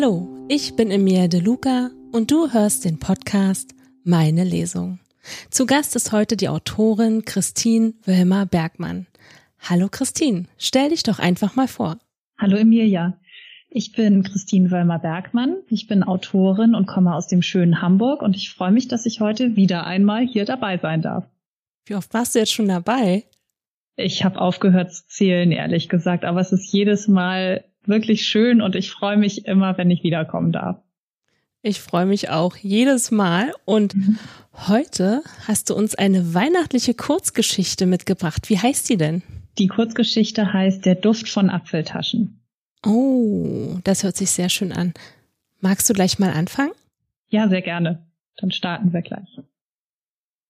Hallo, ich bin Emilia De Luca und du hörst den Podcast Meine Lesung. Zu Gast ist heute die Autorin Christine Wölmer Bergmann. Hallo Christine, stell dich doch einfach mal vor. Hallo Emilia. Ich bin Christine Wölmer Bergmann. Ich bin Autorin und komme aus dem schönen Hamburg und ich freue mich, dass ich heute wieder einmal hier dabei sein darf. Wie oft warst du jetzt schon dabei? Ich habe aufgehört zu zählen, ehrlich gesagt, aber es ist jedes Mal wirklich schön und ich freue mich immer, wenn ich wiederkommen darf. Ich freue mich auch jedes Mal und mhm. heute hast du uns eine weihnachtliche Kurzgeschichte mitgebracht. Wie heißt die denn? Die Kurzgeschichte heißt Der Duft von Apfeltaschen. Oh, das hört sich sehr schön an. Magst du gleich mal anfangen? Ja, sehr gerne. Dann starten wir gleich.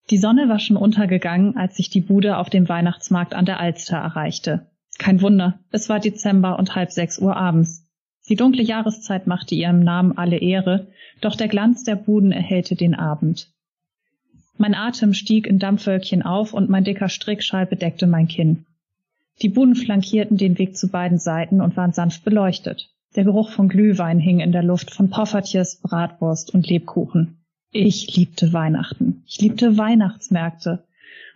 Die Sonne war schon untergegangen, als ich die Bude auf dem Weihnachtsmarkt an der Alster erreichte. Kein Wunder, es war Dezember und halb sechs Uhr abends. Die dunkle Jahreszeit machte ihrem Namen alle Ehre, doch der Glanz der Buden erhellte den Abend. Mein Atem stieg in Dampfwölkchen auf und mein dicker Strickschal bedeckte mein Kinn. Die Buden flankierten den Weg zu beiden Seiten und waren sanft beleuchtet. Der Geruch von Glühwein hing in der Luft von Poffertjes, Bratwurst und Lebkuchen. Ich liebte Weihnachten. Ich liebte Weihnachtsmärkte.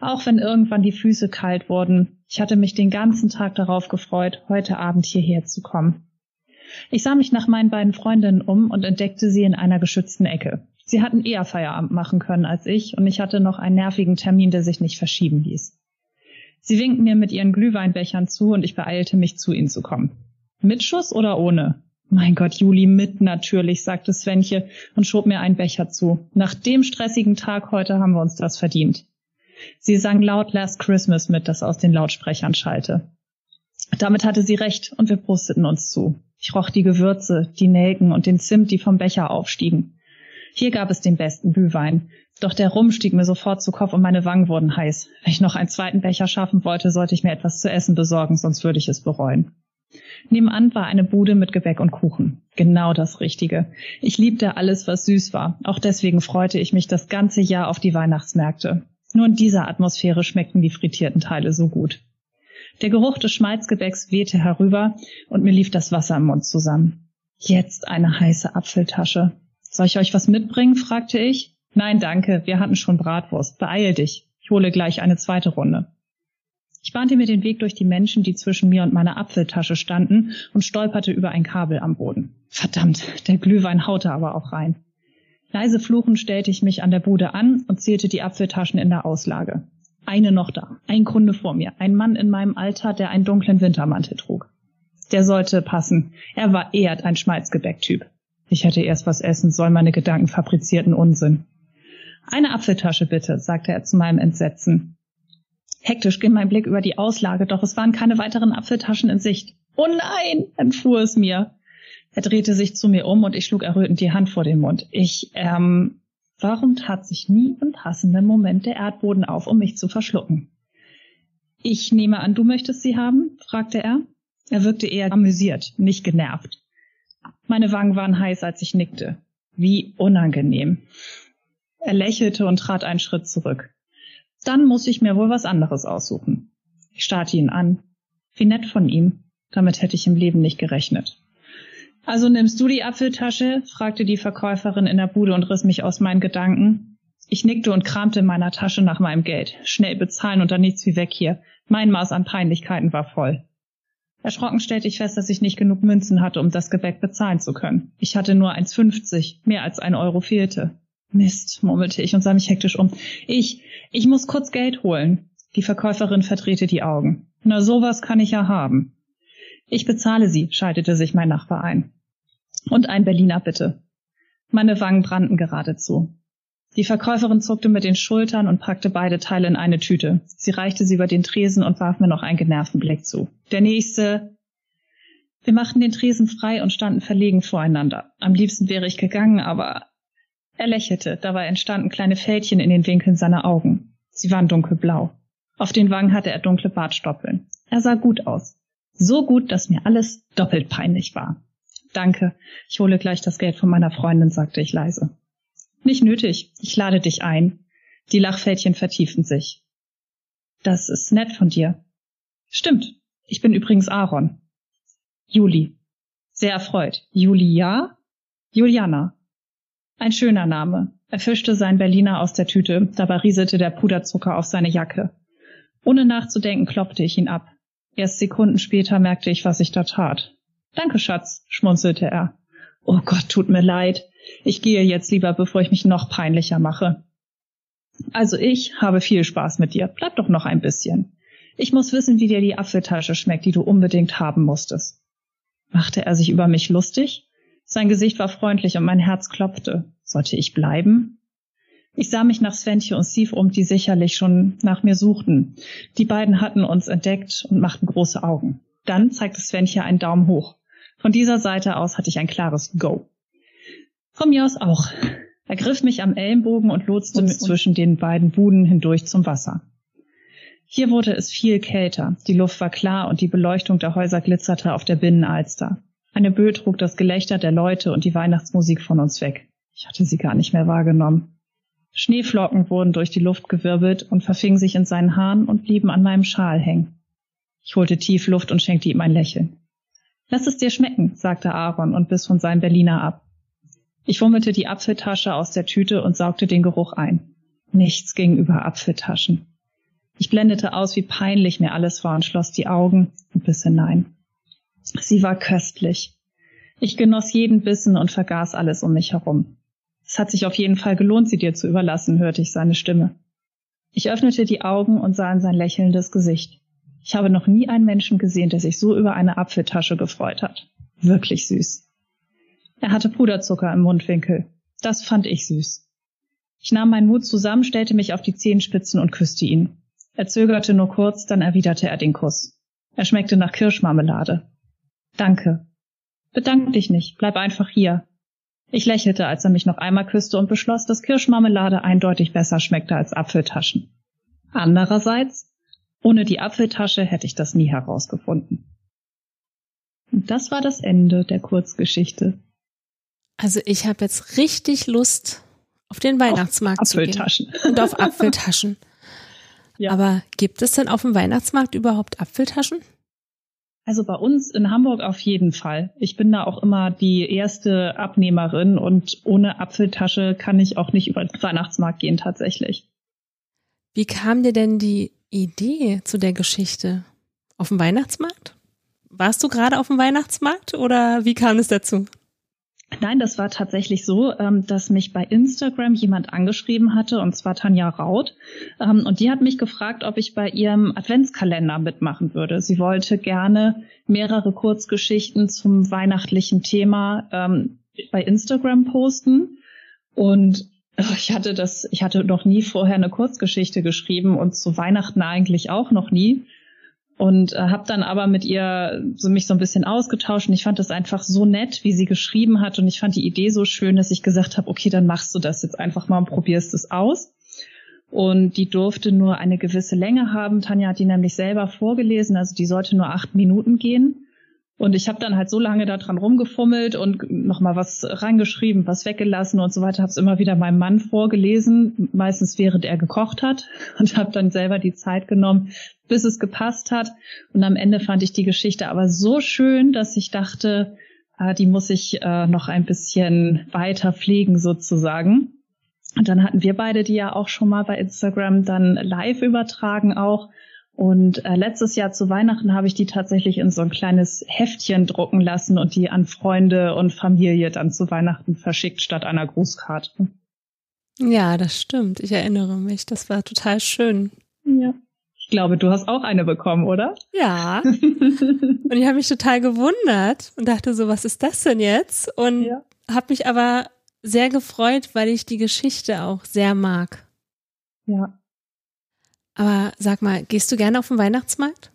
Auch wenn irgendwann die Füße kalt wurden. Ich hatte mich den ganzen Tag darauf gefreut, heute Abend hierher zu kommen. Ich sah mich nach meinen beiden Freundinnen um und entdeckte sie in einer geschützten Ecke. Sie hatten eher Feierabend machen können als ich und ich hatte noch einen nervigen Termin, der sich nicht verschieben ließ. Sie winkten mir mit ihren Glühweinbechern zu und ich beeilte mich, zu ihnen zu kommen. Mit Schuss oder ohne? Mein Gott, Juli, mit natürlich, sagte Svenche und schob mir einen Becher zu. Nach dem stressigen Tag heute haben wir uns das verdient. Sie sang laut Last Christmas mit, das aus den Lautsprechern schallte. Damit hatte sie recht und wir prosteten uns zu. Ich roch die Gewürze, die Nelken und den Zimt, die vom Becher aufstiegen. Hier gab es den besten Glühwein. Doch der Rum stieg mir sofort zu Kopf und meine Wangen wurden heiß. Wenn ich noch einen zweiten Becher schaffen wollte, sollte ich mir etwas zu essen besorgen, sonst würde ich es bereuen. Nebenan war eine Bude mit Gebäck und Kuchen. Genau das Richtige. Ich liebte alles, was süß war. Auch deswegen freute ich mich das ganze Jahr auf die Weihnachtsmärkte. Nur in dieser Atmosphäre schmeckten die frittierten Teile so gut. Der Geruch des Schmalzgebäcks wehte herüber und mir lief das Wasser im Mund zusammen. Jetzt eine heiße Apfeltasche. Soll ich euch was mitbringen? fragte ich. Nein, danke, wir hatten schon Bratwurst. Beeil dich. Ich hole gleich eine zweite Runde. Ich bahnte mir den Weg durch die Menschen, die zwischen mir und meiner Apfeltasche standen, und stolperte über ein Kabel am Boden. Verdammt, der Glühwein haute aber auch rein. Leise fluchend stellte ich mich an der Bude an und zählte die Apfeltaschen in der Auslage. Eine noch da, ein Kunde vor mir, ein Mann in meinem Alter, der einen dunklen Wintermantel trug. Der sollte passen. Er war eher ein Schmalzgebäcktyp. Ich hätte erst was essen sollen, meine Gedanken fabrizierten Unsinn. Eine Apfeltasche bitte, sagte er zu meinem Entsetzen. Hektisch ging mein Blick über die Auslage, doch es waren keine weiteren Apfeltaschen in Sicht. Oh nein, entfuhr es mir. Er drehte sich zu mir um und ich schlug errötend die Hand vor den Mund. Ich, ähm, warum tat sich nie im passenden Moment der Erdboden auf, um mich zu verschlucken? Ich nehme an, du möchtest sie haben? fragte er. Er wirkte eher amüsiert, nicht genervt. Meine Wangen waren heiß, als ich nickte. Wie unangenehm. Er lächelte und trat einen Schritt zurück. Dann muss ich mir wohl was anderes aussuchen. Ich starrte ihn an. Wie nett von ihm. Damit hätte ich im Leben nicht gerechnet. Also nimmst du die Apfeltasche? fragte die Verkäuferin in der Bude und riss mich aus meinen Gedanken. Ich nickte und kramte in meiner Tasche nach meinem Geld. Schnell bezahlen und dann nichts wie weg hier. Mein Maß an Peinlichkeiten war voll. Erschrocken stellte ich fest, dass ich nicht genug Münzen hatte, um das Gebäck bezahlen zu können. Ich hatte nur 1,50, mehr als ein Euro fehlte. Mist, murmelte ich und sah mich hektisch um. Ich, ich muss kurz Geld holen. Die Verkäuferin verdrehte die Augen. Na, sowas kann ich ja haben. Ich bezahle Sie, schaltete sich mein Nachbar ein. Und ein Berliner bitte. Meine Wangen brannten geradezu. Die Verkäuferin zuckte mit den Schultern und packte beide Teile in eine Tüte. Sie reichte sie über den Tresen und warf mir noch einen genervten Blick zu. Der nächste. Wir machten den Tresen frei und standen verlegen voreinander. Am liebsten wäre ich gegangen, aber er lächelte, dabei entstanden kleine Fältchen in den Winkeln seiner Augen. Sie waren dunkelblau. Auf den Wangen hatte er dunkle Bartstoppeln. Er sah gut aus. So gut, dass mir alles doppelt peinlich war. Danke, ich hole gleich das Geld von meiner Freundin, sagte ich leise. Nicht nötig, ich lade dich ein. Die Lachfältchen vertieften sich. Das ist nett von dir. Stimmt, ich bin übrigens Aaron. Juli. Sehr erfreut. Julia? Juliana. Ein schöner Name. Er fischte sein Berliner aus der Tüte, dabei rieselte der Puderzucker auf seine Jacke. Ohne nachzudenken klopfte ich ihn ab. Erst Sekunden später merkte ich, was ich da tat. Danke, Schatz, schmunzelte er. Oh Gott, tut mir leid. Ich gehe jetzt lieber, bevor ich mich noch peinlicher mache. Also ich habe viel Spaß mit dir. Bleib doch noch ein bisschen. Ich muss wissen, wie dir die Apfeltasche schmeckt, die du unbedingt haben musstest. Machte er sich über mich lustig? Sein Gesicht war freundlich und mein Herz klopfte. Sollte ich bleiben? Ich sah mich nach Sventje und Steve um, die sicherlich schon nach mir suchten. Die beiden hatten uns entdeckt und machten große Augen. Dann zeigte Sventje einen Daumen hoch. Von dieser Seite aus hatte ich ein klares Go. Von mir aus auch. Er griff mich am Ellenbogen und lotste mit zwischen den beiden Buden hindurch zum Wasser. Hier wurde es viel kälter, die Luft war klar und die Beleuchtung der Häuser glitzerte auf der Binnenalster. Eine Böe trug das Gelächter der Leute und die Weihnachtsmusik von uns weg. Ich hatte sie gar nicht mehr wahrgenommen. Schneeflocken wurden durch die Luft gewirbelt und verfingen sich in seinen Haaren und blieben an meinem Schal hängen. Ich holte tief Luft und schenkte ihm ein Lächeln. Lass es dir schmecken, sagte Aaron und biss von seinem Berliner ab. Ich fummelte die Apfeltasche aus der Tüte und saugte den Geruch ein. Nichts ging über Apfeltaschen. Ich blendete aus, wie peinlich mir alles war und schloss die Augen und biss hinein. Sie war köstlich. Ich genoss jeden Bissen und vergaß alles um mich herum. Es hat sich auf jeden Fall gelohnt, sie dir zu überlassen, hörte ich seine Stimme. Ich öffnete die Augen und sah in sein lächelndes Gesicht. Ich habe noch nie einen Menschen gesehen, der sich so über eine Apfeltasche gefreut hat. Wirklich süß. Er hatte Puderzucker im Mundwinkel. Das fand ich süß. Ich nahm meinen Mut zusammen, stellte mich auf die Zehenspitzen und küsste ihn. Er zögerte nur kurz, dann erwiderte er den Kuss. Er schmeckte nach Kirschmarmelade. Danke. Bedank dich nicht, bleib einfach hier. Ich lächelte, als er mich noch einmal küsste und beschloss, dass Kirschmarmelade eindeutig besser schmeckte als Apfeltaschen. Andererseits, ohne die Apfeltasche hätte ich das nie herausgefunden. Und das war das Ende der Kurzgeschichte. Also ich habe jetzt richtig Lust auf den Weihnachtsmarkt auf zu gehen. Und auf Apfeltaschen. Ja. Aber gibt es denn auf dem Weihnachtsmarkt überhaupt Apfeltaschen? Also bei uns in Hamburg auf jeden Fall. Ich bin da auch immer die erste Abnehmerin und ohne Apfeltasche kann ich auch nicht über den Weihnachtsmarkt gehen tatsächlich. Wie kam dir denn die Idee zu der Geschichte? Auf dem Weihnachtsmarkt? Warst du gerade auf dem Weihnachtsmarkt oder wie kam es dazu? Nein, das war tatsächlich so, ähm, dass mich bei Instagram jemand angeschrieben hatte, und zwar Tanja Raut. Ähm, und die hat mich gefragt, ob ich bei ihrem Adventskalender mitmachen würde. Sie wollte gerne mehrere Kurzgeschichten zum weihnachtlichen Thema ähm, bei Instagram posten. Und ich hatte das, ich hatte noch nie vorher eine Kurzgeschichte geschrieben und zu Weihnachten eigentlich auch noch nie und äh, habe dann aber mit ihr so mich so ein bisschen ausgetauscht und ich fand das einfach so nett, wie sie geschrieben hat und ich fand die Idee so schön, dass ich gesagt habe, okay, dann machst du das jetzt einfach mal und probierst es aus. Und die durfte nur eine gewisse Länge haben. Tanja hat die nämlich selber vorgelesen, also die sollte nur acht Minuten gehen. Und ich habe dann halt so lange da dran rumgefummelt und nochmal was reingeschrieben, was weggelassen und so weiter. Habe es immer wieder meinem Mann vorgelesen, meistens während er gekocht hat und habe dann selber die Zeit genommen, bis es gepasst hat. Und am Ende fand ich die Geschichte aber so schön, dass ich dachte, äh, die muss ich äh, noch ein bisschen weiter pflegen sozusagen. Und dann hatten wir beide die ja auch schon mal bei Instagram dann live übertragen auch. Und äh, letztes Jahr zu Weihnachten habe ich die tatsächlich in so ein kleines Heftchen drucken lassen und die an Freunde und Familie dann zu Weihnachten verschickt statt einer Grußkarte. Ja, das stimmt. Ich erinnere mich. Das war total schön. Ja. Ich glaube, du hast auch eine bekommen, oder? Ja. und ich habe mich total gewundert und dachte so, was ist das denn jetzt? Und ja. habe mich aber sehr gefreut, weil ich die Geschichte auch sehr mag. Ja. Aber sag mal, gehst du gerne auf den Weihnachtsmarkt?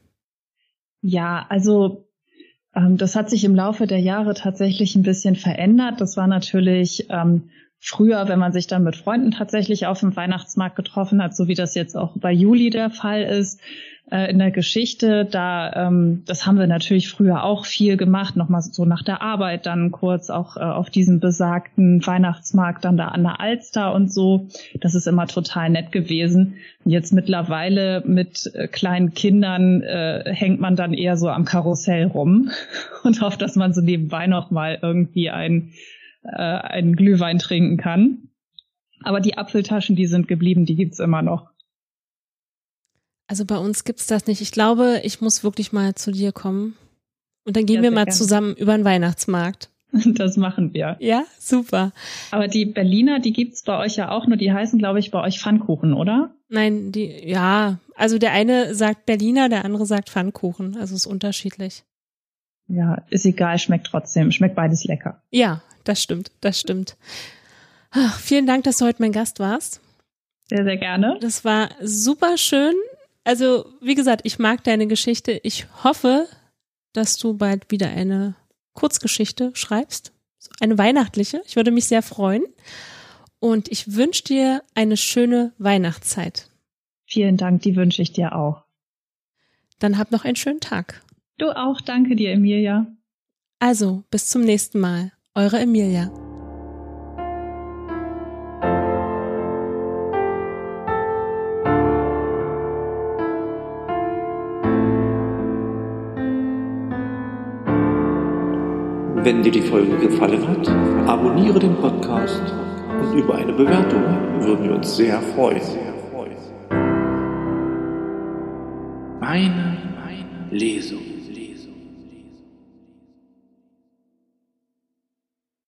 Ja, also ähm, das hat sich im Laufe der Jahre tatsächlich ein bisschen verändert. Das war natürlich ähm, früher, wenn man sich dann mit Freunden tatsächlich auf dem Weihnachtsmarkt getroffen hat, so wie das jetzt auch bei Juli der Fall ist. Äh, in der Geschichte, da ähm, das haben wir natürlich früher auch viel gemacht, nochmal so nach der Arbeit dann kurz auch äh, auf diesem besagten Weihnachtsmarkt dann da an der Alster und so. Das ist immer total nett gewesen. Jetzt mittlerweile mit äh, kleinen Kindern äh, hängt man dann eher so am Karussell rum und hofft, dass man so nebenbei noch mal irgendwie ein äh, einen Glühwein trinken kann. Aber die Apfeltaschen, die sind geblieben, die gibt's immer noch. Also bei uns gibt's das nicht. Ich glaube, ich muss wirklich mal zu dir kommen. Und dann gehen ja, wir mal gerne. zusammen über den Weihnachtsmarkt. Das machen wir. Ja, super. Aber die Berliner, die gibt's bei euch ja auch nur, die heißen, glaube ich, bei euch Pfannkuchen, oder? Nein, die, ja. Also der eine sagt Berliner, der andere sagt Pfannkuchen. Also ist unterschiedlich. Ja, ist egal, schmeckt trotzdem. Schmeckt beides lecker. Ja, das stimmt, das stimmt. Ach, vielen Dank, dass du heute mein Gast warst. Sehr, sehr gerne. Das war super schön. Also, wie gesagt, ich mag deine Geschichte. Ich hoffe, dass du bald wieder eine Kurzgeschichte schreibst. Eine weihnachtliche. Ich würde mich sehr freuen. Und ich wünsche dir eine schöne Weihnachtszeit. Vielen Dank, die wünsche ich dir auch. Dann hab noch einen schönen Tag. Du auch, danke dir, Emilia. Also, bis zum nächsten Mal. Eure Emilia. Wenn dir die Folge gefallen hat, abonniere den Podcast und über eine Bewertung würden wir uns sehr freuen. Meine, meine Lesung.